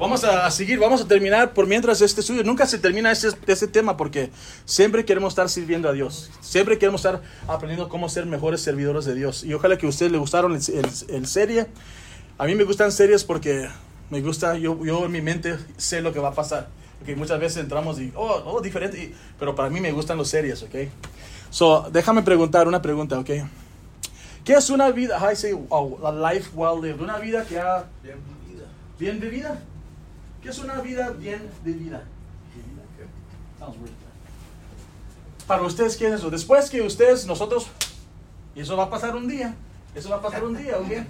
Vamos a seguir, vamos a terminar por mientras este estudio. Nunca se termina este, este tema porque siempre queremos estar sirviendo a Dios. Siempre queremos estar aprendiendo cómo ser mejores servidores de Dios. Y ojalá que a ustedes les gustaron el, el, el serie. A mí me gustan series porque me gusta, yo, yo en mi mente sé lo que va a pasar. Porque muchas veces entramos y, oh, oh diferente. Y, pero para mí me gustan los series, ¿ok? So, déjame preguntar una pregunta, ¿ok? ¿Qué es una vida, I say, oh, a life well lived? Una vida que ha... Bien vivida. ¿Bien vivida? ¿Qué es una vida bien vivida? Sounds weird. Para ustedes, ¿qué es eso? Después que ustedes, nosotros, y eso va a pasar un día, eso va a pasar un día, ¿ok?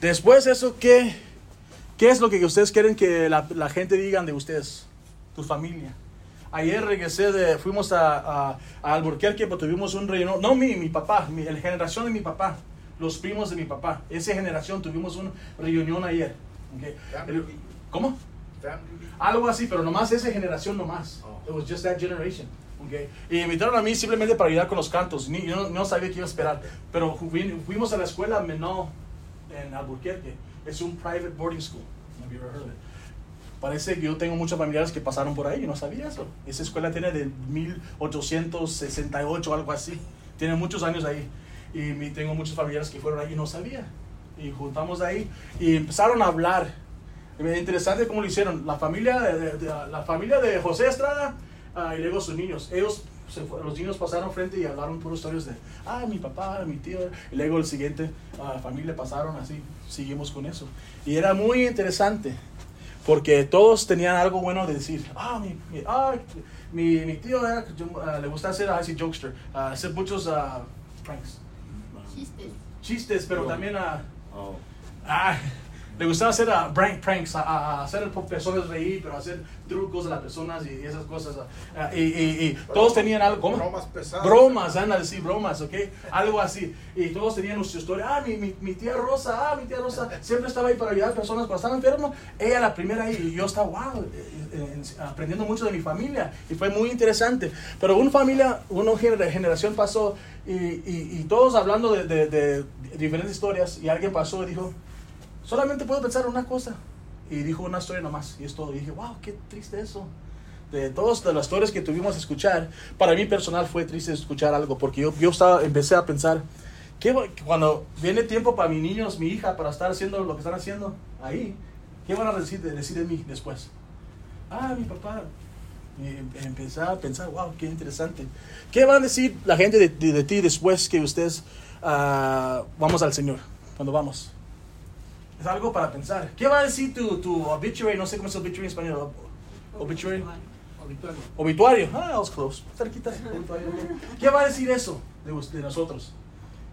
Después eso, ¿qué, qué es lo que ustedes quieren que la, la gente digan de ustedes? Tu familia. Ayer regresé de, fuimos a, a, a Alburquerque, pero tuvimos un reunión, no mi, mi papá, mi, la generación de mi papá, los primos de mi papá, esa generación tuvimos una reunión ayer. ¿ok? ¿Cómo? Family. Algo así, pero nomás esa generación nomás. Oh. It was just that generation. Okay. Y me invitaron a mí simplemente para ayudar con los cantos. Ni, yo no, no sabía qué iba a esperar. Pero fu- fuimos a la escuela Menor en Albuquerque. Es un private boarding school. Have you ever heard of it? Parece que yo tengo muchos familiares que pasaron por ahí y no sabía eso. Esa escuela tiene de 1868 o algo así. Tiene muchos años ahí. Y tengo muchos familiares que fueron ahí y no sabía. Y juntamos ahí y empezaron a hablar. Interesante cómo lo hicieron. La familia de, de- de- la familia de José Estrada ah, y luego sus niños. Ellos, se fue- los niños pasaron frente y hablaron puros historias de, ah, mi papá, mi tío. Y luego el siguiente ah, familia pasaron así. Seguimos con eso. Y era muy interesante porque todos tenían algo bueno de decir. Ah, mi, mi, ah, mi, mi tío era- yo, ah, le gusta hacer así jokester, hacer muchos pranks, Chistes. chistes, pero Broma. también a Oh. Ah, le gustaba hacer a prank pranks, a, a- hacer a personas reír, pero hacer trucos a las personas y esas cosas. ah, y, y- y todos tenían algo, ¿cómo? Bromas pesadas. Bromas, anda a decir bromas, ¿ok? Algo así. Y todos tenían su historia. Ah, mi, mi, mi tía Rosa, ah, mi tía Rosa siempre estaba ahí para ayudar a personas cuando estaban enfermos. Ella la primera ahí y yo estaba, wow, eh, eh, aprendiendo mucho de mi familia. Y fue muy interesante. Pero una familia, una gener- generación pasó y, y- y todos hablando de, de- de diferentes historias y alguien pasó y dijo, solamente puedo pensar una cosa. Y dijo una historia nomás. Y es todo. Y dije, wow, qué triste eso. De todas las historias que tuvimos a escuchar, para mí personal fue triste escuchar algo. Porque yo, yo estaba, empecé a pensar, ¿qué, va- cuando viene tiempo para mis niños, mi hija, para estar haciendo lo que están haciendo ahí, ¿qué van a decir de, decir de mí después? Ah, mi papá. Em- empecé a pensar, wow, qué interesante. ¿Qué va a decir la gente de, de- de ti después que ustedes ah, vamos al Señor? Cuando vamos. Es algo para pensar. ¿Qué va a decir tu, tu obituary? No sé cómo es obituary en español. Obituary. Obituario. Ah, I was close. Cerquita. Obituario. ¿Qué va a decir eso de, de nosotros?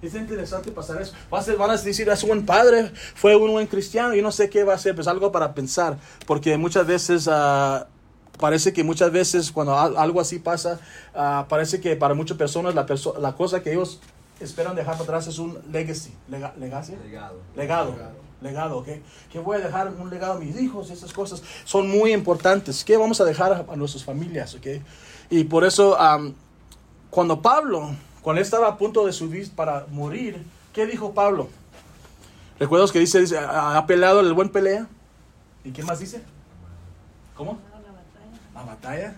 Es interesante pasar eso. Va a ser- van a decir, es un buen padre, fue un buen cristiano. Yo no sé qué va a ser, pues algo para pensar. Porque muchas veces, ah, parece que muchas veces cuando al- algo así pasa, ah, parece que para muchas personas la, perso- la cosa que ellos esperan dejar para atrás es un legacy. Lega- ¿Legacy? Legado. Legado. Legado, ¿ok? Que voy a dejar un legado a mis hijos, esas cosas son muy importantes. ¿Qué vamos a dejar a, a nuestras familias, ok? Y por eso, cuando Pablo, cuando él estaba a punto de subir para morir, ¿qué dijo Pablo? ¿Recuerdas que dice, dice, ha ha peleado el buen pelea? ¿Y qué más dice? ¿Cómo? La batalla.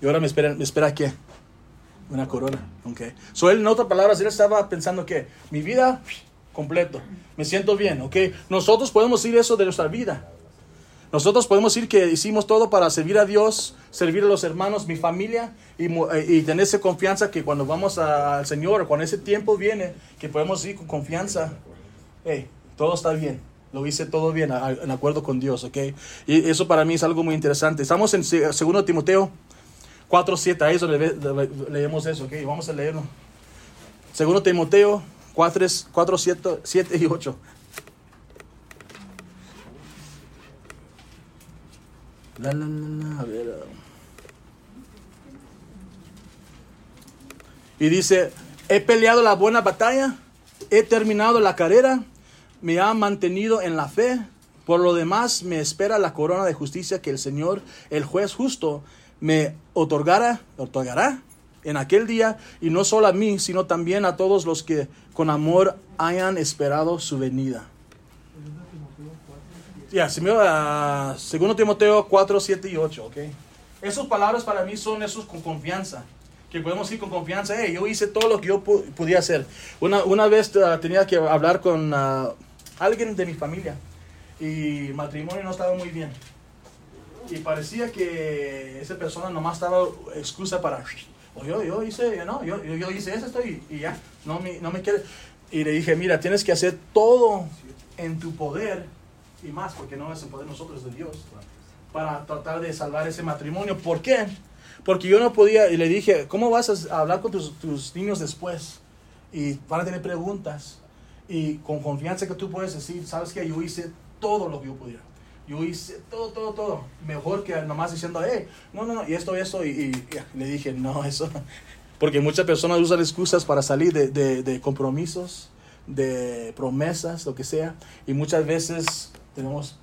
Y ahora me espera, me espera qué? Una corona. Ok. So él, en otras palabras, él estaba pensando que mi vida completo. Me siento bien, ¿ok? Nosotros podemos decir eso de nuestra vida. Nosotros podemos decir que hicimos todo para servir a Dios, servir a los hermanos, mi familia y, eh, y tener esa confianza que cuando vamos a- al Señor, cuando ese tiempo viene, que podemos ir con confianza, hey, todo está bien. Lo hice todo bien, a- a- en acuerdo con Dios, ¿ok? Y eso para mí es algo muy interesante. Estamos en 2 Timoteo 4.7, ahí es donde ve- le- leemos eso, ¿ok? Vamos a leerlo. 2 Timoteo 4, 4 7, 7 y 8. La, la, la, a ver. Y dice, he peleado la buena batalla, he terminado la carrera, me ha mantenido en la fe. Por lo demás, me espera la corona de justicia que el Señor, el juez justo, me otorgará, otorgará en aquel día, y no solo a mí, sino también a todos los que con amor hayan esperado su venida. Ya, me a segundo Timoteo 4, 7 y 8, ¿ok? Esas palabras para mí son esos con confianza. Que podemos ir con confianza. Hey, yo hice todo lo que yo podía hacer. Una, una vez uh, tenía que hablar con uh, alguien de mi familia. Y matrimonio no estaba muy bien. Y parecía que esa persona nomás estaba excusa para... O yo, yo hice, no, yo, yo, hice eso y, y, ya, no me, no me quiere. Y le dije, mira, tienes que hacer todo en tu poder y más, porque no es el poder nosotros de Dios, para tratar de salvar ese matrimonio. ¿Por qué? Porque yo no podía, y le dije, ¿cómo vas a hablar con tus, tus niños después? Y van a tener preguntas. Y con confianza que tú puedes decir, ¿sabes que Yo hice todo lo que yo podía. Yo hice todo, todo, todo. Mejor que nomás diciendo, hey, no, no, no, y esto, esto. Y, y, le dije, no, eso. Porque muchas personas usan excusas para salir de, de, de compromisos, de promesas, lo que sea. Y muchas veces tenemos,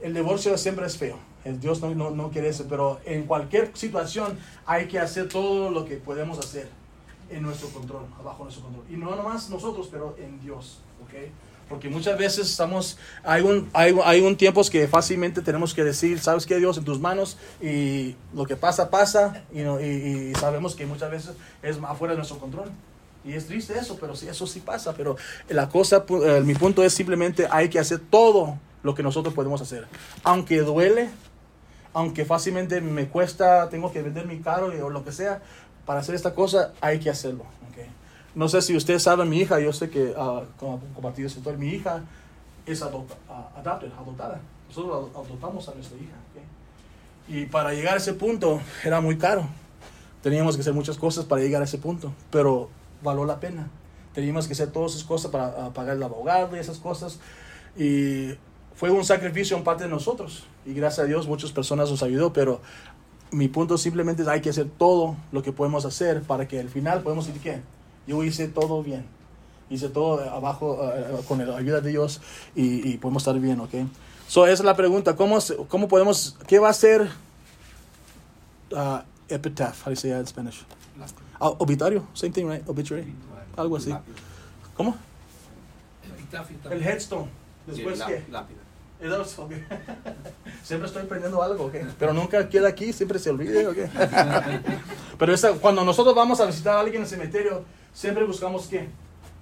el divorcio siempre es feo. Dios no, no, no, quiere eso, pero en cualquier situación hay que hacer todo lo que podemos hacer en nuestro control, abajo nuestro control. Y no nomás nosotros, pero en Dios, ¿ok? Porque muchas veces estamos, hay un, hay, hay un tiempos que fácilmente tenemos que decir, sabes que Dios en tus manos y lo que pasa, pasa y, y, y sabemos que muchas veces es afuera de nuestro control. Y es triste eso, pero sí, eso sí pasa. Pero la cosa, eh, mi punto es simplemente hay que hacer todo lo que nosotros podemos hacer. Aunque duele, aunque fácilmente me cuesta, tengo que vender mi carro o lo que sea, para hacer esta cosa hay que hacerlo. Okay. No sé si ustedes saben, mi hija, yo sé que, uh, como compartido mi hija es adopta, uh, adoptada. Nosotros adoptamos a nuestra hija. Y para llegar a ese punto era muy caro. Teníamos que hacer muchas cosas para llegar a ese punto. Pero valió la pena. Teníamos que hacer todas esas cosas para pagar el abogado y esas cosas. Y fue un sacrificio en parte de nosotros. Y gracias a Dios muchas personas nos ayudó, pero mi punto simplemente es hay que hacer todo lo que podemos hacer para que al final podemos decir que yo hice todo bien. Hice todo abajo eh, con la ayuda de Dios y, podemos estar bien, ¿ok? So, esa es la pregunta. ¿Cómo, cómo podemos, qué va a ser uh, epitaph? How do you say that in Spanish? Ah, obituario, same thing, right? Obituary, algo así. ¿Cómo? El headstone. Después qué? Lápida. Okay. siempre estoy aprendiendo algo, okay. pero nunca queda aquí, siempre se olvida. Okay. pero esa, cuando nosotros vamos a visitar a alguien en el cementerio, siempre buscamos qué?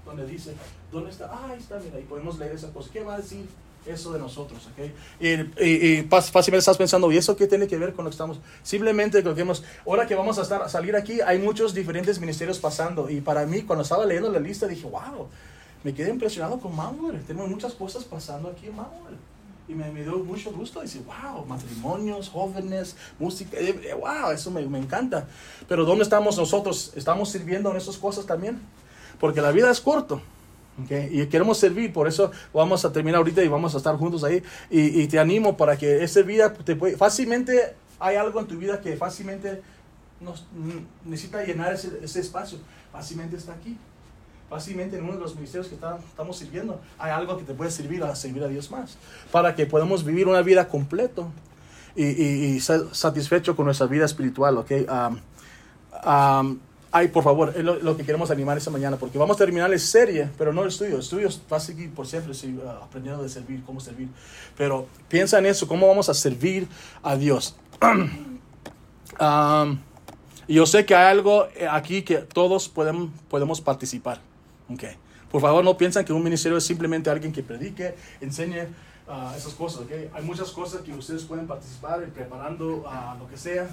Donde dice, ¿dónde está? Ah, ahí está, mira, y podemos leer esa cosa. ¿Qué va a decir? eso de nosotros, ¿ok? Y, y, y, fácilmente estás pensando, ¿y eso qué tiene que ver con lo que estamos? Simplemente lo que hemos, ahora que vamos a estar, salir aquí, hay muchos diferentes ministerios pasando. Y para mí, cuando estaba leyendo la lista, dije, wow, me quedé impresionado con Manuel. Tenemos muchas cosas pasando aquí en Manuel. Y me, me dio mucho gusto decir, wow, matrimonios, jóvenes, música, eh, eh, wow, eso me, me encanta. Pero ¿dónde estamos nosotros? ¿Estamos sirviendo en esas cosas también? Porque la vida es corto. Okay? Y queremos servir, por eso vamos a terminar ahorita y vamos a estar juntos ahí. Y, te animo para que esa vida te puede, fácilmente hay algo en tu vida que fácilmente nos, necesita llenar ese, ese, espacio. Fácilmente está aquí. Fácilmente en uno de los ministerios que estamos sirviendo hay algo que te puede servir a servir a Dios más. Para que podamos vivir una vida completa y, y, satisfecho con nuestra vida espiritual. Okay? Um, um, Ay, por favor, es lo, que queremos animar esta mañana, porque vamos a terminar la serie, pero no el estudio. El estudio va a seguir por siempre uh, aprendiendo de servir, cómo servir. Pero piensa en eso, cómo vamos a servir a Dios. um, yo sé que hay algo eh, aquí que todos podemos, podemos participar. Okay. Por favor, no piensen que un ministerio es simplemente alguien que predique, enseñe uh, esas cosas. Okay. Hay muchas cosas que ustedes pueden participar preparando uh, lo que sea.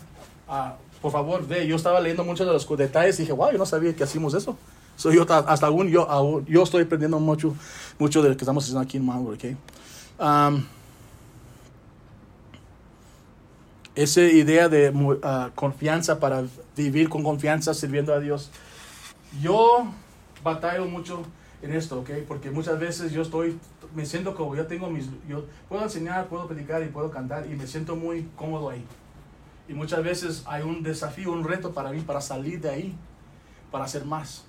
Uh, por favor, ve, yo estaba leyendo muchos de los detalles y dije, wow, yo no sabía que hacíamos eso. So, yo, hasta aún yo, yo estoy aprendiendo mucho, mucho de lo que estamos haciendo aquí en Mango, ¿ok? Um, esa idea de uh, confianza para vivir con confianza sirviendo a Dios. Yo batallo mucho en esto, ¿ok? Porque muchas veces yo estoy, me siento como yo tengo mis, yo puedo enseñar, puedo predicar y puedo cantar y me siento muy cómodo ahí. Y muchas veces hay un desafío, un reto para mí, para salir de ahí, para hacer más.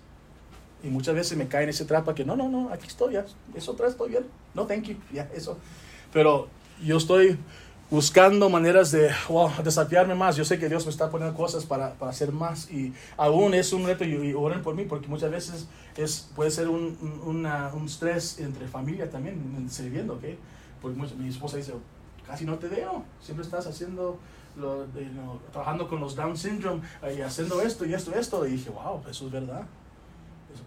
Y muchas veces me cae en ese trapa que no, no, no, aquí estoy, ya, eso atrás estoy bien, no, thank you, ya, eso. Pero yo estoy buscando maneras de desafiarme más. Yo sé que Dios me está poniendo cosas para, para hacer más y aún es un reto y, oren por mí porque muchas veces es, puede ser un, un, un estrés entre familia también, sirviendo, ¿ok? Porque mucho- mi esposa dice, casi no te veo, siempre estás haciendo, lo, de- no, trabajando con los Down syndrome eh, y haciendo esto y esto y esto. Y dije, wow, eso es verdad.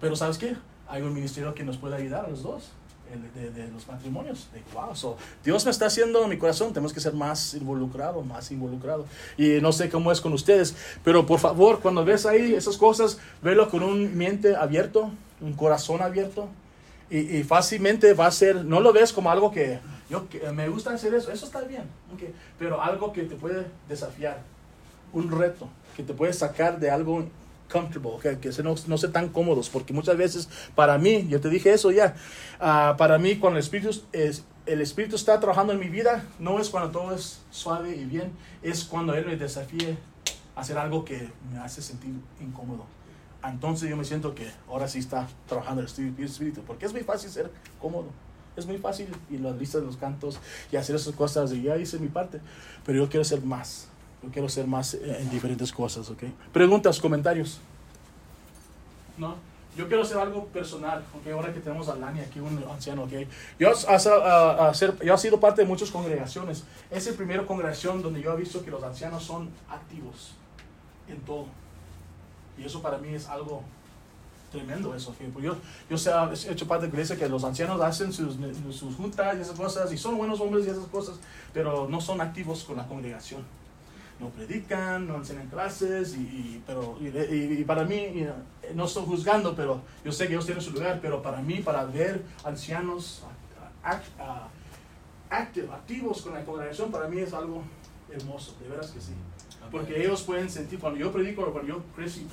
Pero ¿sabes qué? Hay un ministerio que nos puede ayudar a los dos. De, de los matrimonios. De, wow, so, Dios me está haciendo en mi corazón. Tenemos que ser más involucrado, más involucrado. Y no sé cómo es con ustedes, pero por favor, cuando ves ahí esas cosas, velo con un mente abierto, un corazón abierto. Y, y fácilmente va a ser, no lo ves como algo que yo que me gusta hacer eso, eso está bien, ok, pero algo que te puede desafiar, un reto, que te puede sacar de algo comfortable, que, que se no, no se tan cómodos, porque muchas veces para mí, yo te dije eso ya, ah, para mí cuando el Espíritu, es, el Espíritu está trabajando en mi vida, no es cuando todo es suave y bien, es cuando Él me desafíe a hacer algo que me hace sentir incómodo. Entonces yo me siento que ahora sí está trabajando el Espíritu, porque es muy fácil ser cómodo. Es muy fácil y las listas de los cantos y hacer esas cosas y ya hice mi parte. Pero yo quiero ser más. Yo quiero ser más eh, en diferentes cosas, ¿ok? Preguntas, comentarios. ¿No? Yo quiero hacer algo personal, ¿ok? Ahora que tenemos a Lani aquí, un anciano, ¿ok? Yo, yo he sido parte de muchas congregaciones. Es la primera congregación donde yo he visto que los ancianos son activos en todo. Y eso para mí es algo tremendo eso. pues yo, yo he hecho parte de la iglesia que los ancianos hacen sus, sus juntas y esas cosas, y son buenos hombres y esas cosas, pero no son activos con la congregación. No predican, no enseñan clases, y, y- pero, y, para mí, eh, no estoy juzgando, pero yo sé que ellos tienen su lugar, pero para mí, para ver ancianos act- active- activos con la congregación, para mí es algo hermoso, de veras que sí. Porque ellos pueden sentir, cuando yo predico, cuando yo crecí,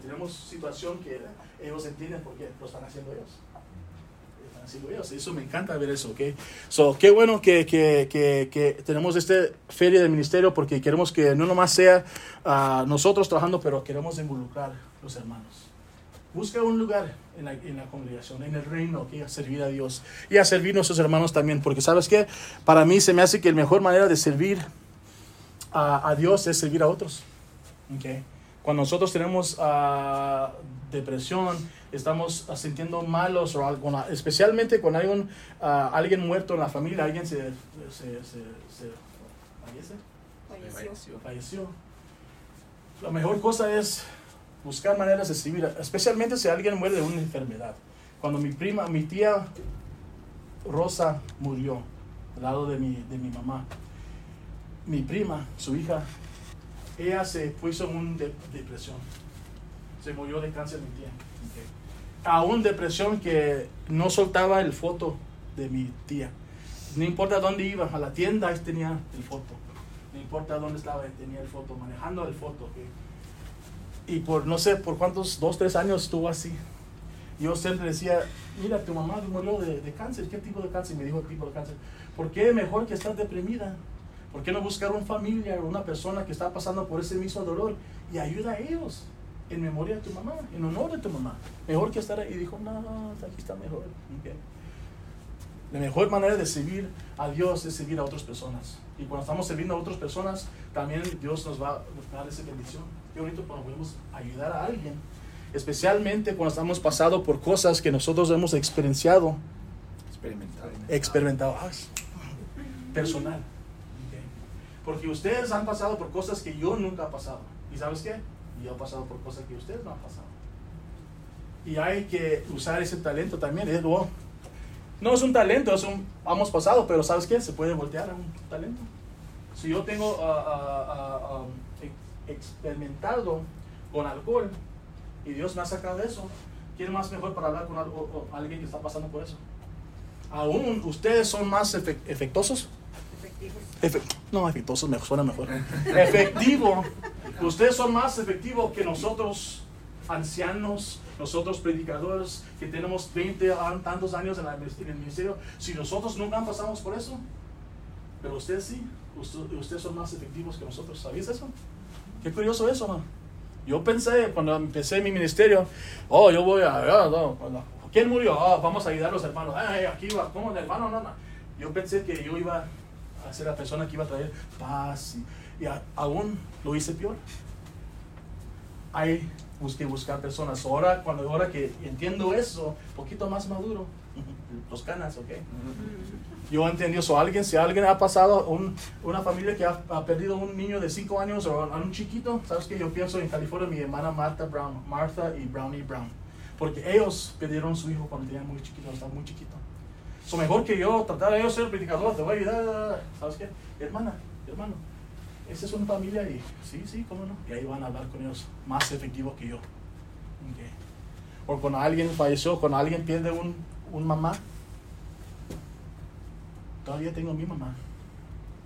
tenemos situación que ellos entienden por qué lo están haciendo ellos. Lo Están haciendo ellos. Eso me encanta ver eso, ¿ok? So, qué bueno que, que, que, que tenemos este feria del ministerio porque queremos que no nomás sea ah, nosotros trabajando, pero queremos involucrar los hermanos. Busca un lugar en la, en la congregación, en el reino, que a servir a Dios y a servir a nuestros hermanos también. Porque, ¿sabes qué? Para mí se me hace que la mejor manera de servir a, a Dios es servir a otros. Okay. Cuando nosotros tenemos ah, depresión, estamos ah, sintiendo malos, o algo, especialmente con alguien, ah, alguien muerto en la familia, alguien se, se, se, se- fallece, Falleció. falleció. La mejor cosa es buscar maneras de servir, especialmente si alguien muere de una enfermedad. Cuando mi prima, mi tía Rosa murió al lado de mi, de mi mamá, mi prima, su hija, ella se puso en una depresión. Se murió de cáncer mi tía. A una depresión que no soltaba el foto de mi tía. No importa dónde iba, a la tienda ahí tenía el foto. No importa dónde estaba, ahí tenía el foto, manejando el foto. ¿ok? Y por no sé por cuántos, dos, tres años estuvo así. Yo siempre decía, mira, tu mamá murió de, de cáncer. ¿Qué tipo de cáncer? Me dijo el tipo de cáncer. ¿Por qué mejor que estar deprimida? ¿Por qué no buscar un familiar o una persona que está pasando por ese mismo dolor y ayuda a ellos en memoria de tu mamá, en honor de tu mamá? Mejor que estar ahí. Y dijo, no, aquí está mejor. Ok. La mejor manera de servir a Dios es servir a otras personas. Y cuando estamos sirviendo a otras personas, también Dios nos va a dar esa bendición. Qué bonito cuando podemos ayudar a alguien. Especialmente cuando estamos pasando por cosas que nosotros hemos experienciado, Experimentado. experimentado. Ah, personal. Ok. Porque ustedes han pasado por cosas que yo nunca he pasado. ¿Y sabes qué? Yo he pasado por cosas que ustedes no han pasado. Y hay que usar ese talento también. Es, wow. No es un talento, es un hemos pasado, pero ¿sabes qué? Se puede voltear a un talento. Si yo tengo ah, ah, ah, ex- experimentado con alcohol y Dios me ha sacado de eso, ¿quién más mejor para hablar con algo- alguien que está pasando por eso? Aún ustedes son más efe- efectuosos. Efectivos. Efe- no, efectuosos me suena mejor. Efectivo. Ustedes son más efectivos que nosotros, ancianos, nosotros predicadores, que tenemos 20 a- tantos años en, el ministerio. Si nosotros nunca pasamos por eso, pero ustedes sí, usted- ustedes son más efectivos que nosotros. ¿Sabías eso? Qué curioso eso, ¿no? Yo pensé cuando empecé mi ministerio, oh, yo voy a, ah, no. ¿quién murió? Oh, vamos a ayudar a los hermanos. Ay, aquí va, ¿cómo de hermano? No, no. Yo pensé que yo iba a ser la persona que iba a traer paz y, y a- aún lo hice peor. Hay busqué buscar personas. Ahora, cuando ahora que entiendo eso, poquito más maduro, Los canas, ok. Yo entendí eso. Alguien, si alguien ha pasado, un- una familia que ha, ha perdido un niño de 5 años o a un chiquito, ¿sabes qué? Yo pienso en California, mi hermana Martha Brown, Martha y Brownie Brown. Porque ellos perdieron su hijo cuando tenían muy chiquito, estaba muy chiquito. So, mejor que yo tratar de yo ser predicador, te voy a ayudar, ¿sabes qué? Hermana, hermano, esa es una familia y sí, sí, cómo no. Y ahí van a hablar con ellos más efectivo que yo. Ok. O cuando alguien falleció, cuando alguien pierde un, un mamá, todavía tengo mi mamá.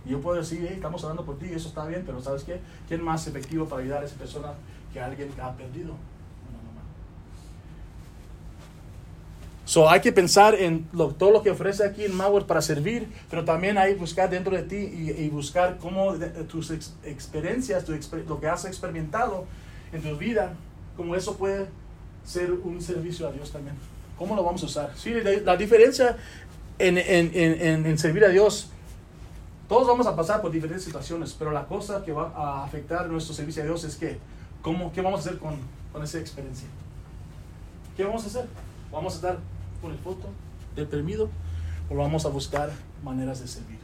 Y yo puedo decir, "Hey, estamos hablando por ti, eso está bien, pero ¿sabes qué? ¿Quién más efectivo para ayudar a esa persona que alguien que ha perdido? Una mamá. So, hay que pensar en lo- todo lo que ofrece aquí en Mauer para servir, pero también hay buscar dentro de ti y, y buscar cómo de- tus ex- experiencias, tu exper- lo que has experimentado en tu vida, cómo eso puede ser un servicio a Dios también. ¿Cómo lo vamos a usar? Sí, la, la diferencia en, en- en- en- en servir a Dios, todos vamos a pasar por diferentes situaciones, pero la cosa que va a afectar nuestro servicio a Dios es que, ¿cómo, ¿qué vamos a hacer con, con esa experiencia? ¿Qué vamos a hacer? ¿Vamos a estar con el foto deprimido o vamos a buscar maneras de servir?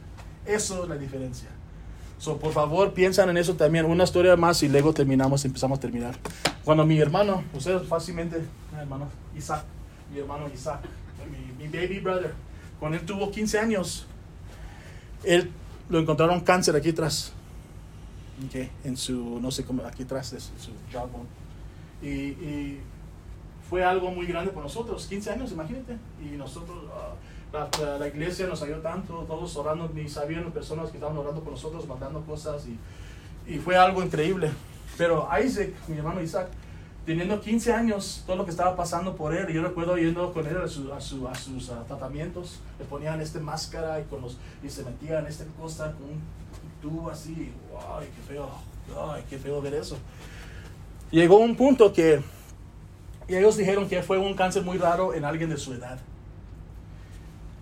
Eso es la diferencia. So, por favor, piensan en eso también. Una historia más y luego terminamos, empezamos a terminar. Cuando mi hermano, ustedes fácilmente, mi hermano Isaac, mi hermano Isaac, mi, baby brother, cuando él tuvo 15 años, él lo encontraron cáncer aquí atrás. Ok, en su, no sé cómo, aquí atrás de su, su jawbone. Y fue algo muy grande para nosotros, 15 años, imagínate. Y nosotros, ah, la, la- la iglesia nos ayudó tanto, todos orando, ni sabían las personas que estaban orando por nosotros, mandando cosas. Y, y fue algo increíble. Pero Isaac, mi hermano Isaac, teniendo 15 años, todo lo que estaba pasando por él, yo recuerdo yendo con él a, su- a su- a sus ah, tratamientos, le ponían esta máscara y, con los, y se metían esta cosa con un tubo así, ¡ay, qué feo! ¡ay, qué feo ver eso! Llegó un punto que y ellos dijeron que fue un cáncer muy raro en alguien de su edad.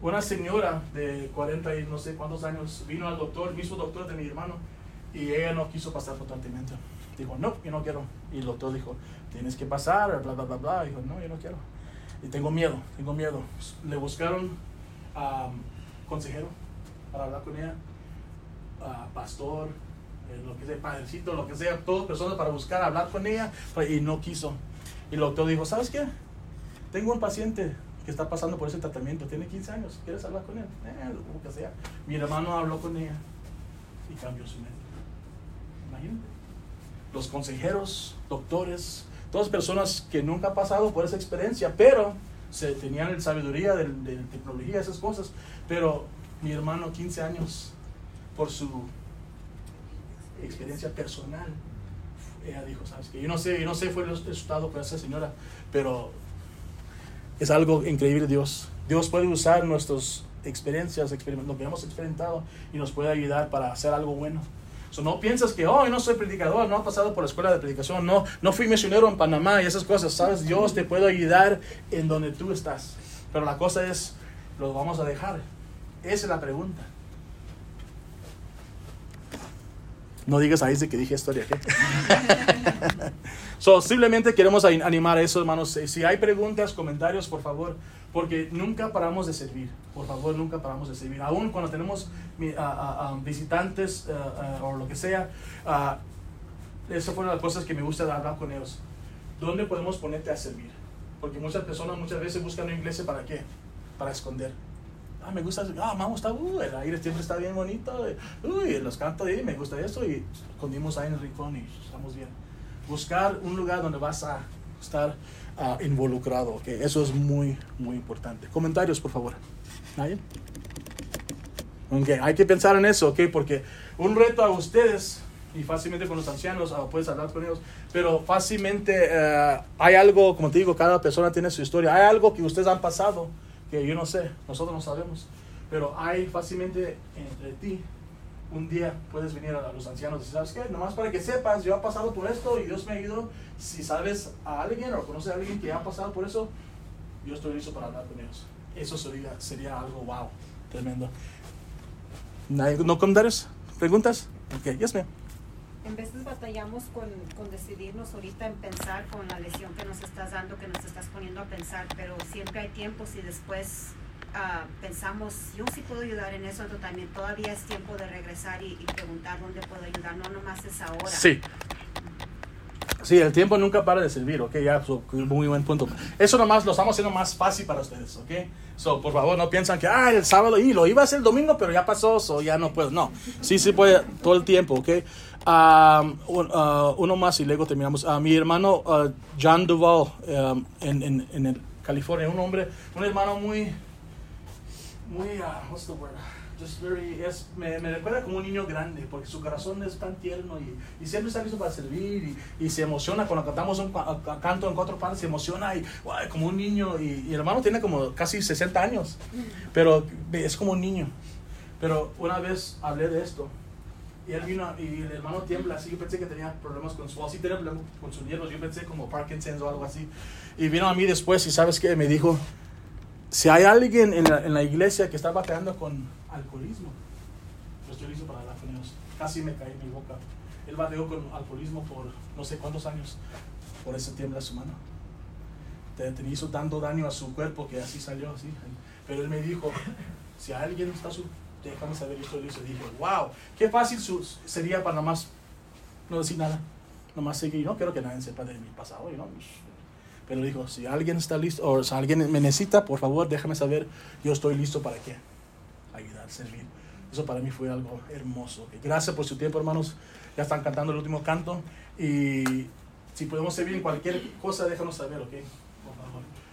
Una señora de 40 y no sé cuántos años vino al doctor, mismo doctor de mi hermano, y ella no quiso pasar por tratamiento. Dijo, no, yo no quiero. Y el doctor dijo, tienes que pasar, bla, bla, bla, bla. Dijo, no, yo no quiero. Y tengo miedo, tengo miedo. Le buscaron a consejero para hablar con ella, a pastor, eh, lo que sea, padrecito, lo que sea, todas personas para buscar hablar con ella, y no quiso. Y el doctor dijo, ¿sabes qué? Tengo un paciente que está pasando por ese tratamiento, tiene 15 años, ¿quieres hablar con él? Eh, como que sea. Mi hermano habló con ella y cambió su mente. Imagínate. Los consejeros, doctores, todas personas que nunca han pasado por esa experiencia, pero se tenían la sabiduría de, de tecnología, esas cosas. Pero mi hermano, 15 años, por su experiencia personal, ella dijo, sabes que yo no sé, yo no sé fue el resultado con esa señora, pero es algo increíble Dios. Dios puede usar nuestras experiencias, lo que hemos experimentado y nos puede ayudar para hacer algo bueno. So, no piensas que, oh, yo no soy predicador, no he pasado por la escuela de predicación, no, no fui misionero en Panamá y esas cosas, ¿sabes? Dios te puede ayudar en donde tú estás. Pero la cosa es, ¿lo vamos a dejar? Esa es la pregunta. No digas ahí de que dije historia, so, simplemente queremos animar a eso, hermanos. Si- Si hay preguntas, comentarios, por favor, porque nunca paramos de servir. Por favor, nunca paramos de servir. Aún cuando tenemos a- a visitantes ah, o lo que sea, ah, esa fue una de las cosas que me gusta hablar con ellos. ¿Dónde podemos ponerte a servir? Porque muchas personas muchas veces buscan una iglesia para qué? Para esconder. Ah, me gusta, ah, vamos, está, uh, el aire siempre está bien bonito, eh, uy, los cantos ahí, me gusta eso, y escondimos ahí en el rincón y estamos bien. Buscar un lugar donde vas a estar ah, involucrado, ok, eso es muy, muy importante. Comentarios, por favor. ¿Nadie? Ok, hay que pensar en eso, ok, porque un reto a ustedes, y fácilmente con los ancianos, ah, puedes hablar con ellos, pero fácilmente eh, hay algo, como te digo, cada persona tiene su historia, hay algo que ustedes han pasado que yo no sé, nosotros no sabemos, pero hay fácilmente entre ti, un día puedes venir a los ancianos y decir, ¿sabes qué? Nomás para que sepas, yo he pasado por esto y Dios me ayudó. Si sabes a alguien o conoces a alguien que ha pasado por eso, yo estoy listo para hablar con ellos. Eso sería, sería algo wow, tremendo. ¿Nadie- ¿No comentarios? ¿Preguntas? Ok, yes, ma'am. En veces batallamos con, con decidirnos ahorita en pensar con la lesión que nos estás dando, que nos estás poniendo a pensar, pero siempre hay tiempo si después ah, pensamos, yo sí puedo ayudar en eso, entonces también todavía es tiempo de regresar y, y preguntar dónde puedo ayudar, no nomás es ahora. Sí. Sí, el tiempo nunca para de servir, ok, ya, so, muy buen punto. Eso nomás lo estamos haciendo más fácil para ustedes, ok. So, por favor, no piensan que, ah, el sábado, y lo iba a hacer el domingo, pero ya pasó, so ya no puedo. No, sí, sí puede todo el tiempo, ok. Um, uh, uno más y luego terminamos. A mi hermano uh, John Duval um, en, en, en el California, un hombre, un hermano muy, muy, uh, what's the word? Just very, es, me, me recuerda como un niño grande, porque su corazón es tan tierno y, y siempre está listo para servir y, y se emociona cuando cantamos un ca- ca- canto en cuatro partes, se emociona y guay, como un niño. Y, y hermano tiene como casi 60 años, pero es como un niño. Pero una vez hablé de esto y él vino y el hermano tiembla así. Yo pensé que tenía problemas con su, así tenía problemas con sus nervios. Yo pensé como Parkinson's o algo así. Y vino a mí después y sabes qué, me dijo, si hay alguien en la, en la iglesia que está batallando con alcoholismo, yo estoy listo para hablar con ellos. Casi me caí en mi boca. Él batalló con alcoholismo por no sé cuántos años. Por eso tiembla su mano. Te, te hizo tanto daño a su cuerpo que así salió así. Pero él me dijo, si alguien está su, déjame saber, listo. Y dije, wow, qué fácil su- sería para nomás no decir nada. Nomás seguir. No quiero que nadie sepa de mi pasado, know. Pero dijo, si alguien está listo, o si alguien me necesita, por favor, déjame saber. Yo estoy listo para qué? Ayudar, servir. Eso para mí fue algo hermoso. Gracias por su tiempo, hermanos. Ya están cantando el último canto. Y si podemos servir en cualquier cosa, déjanos saber, ¿ok?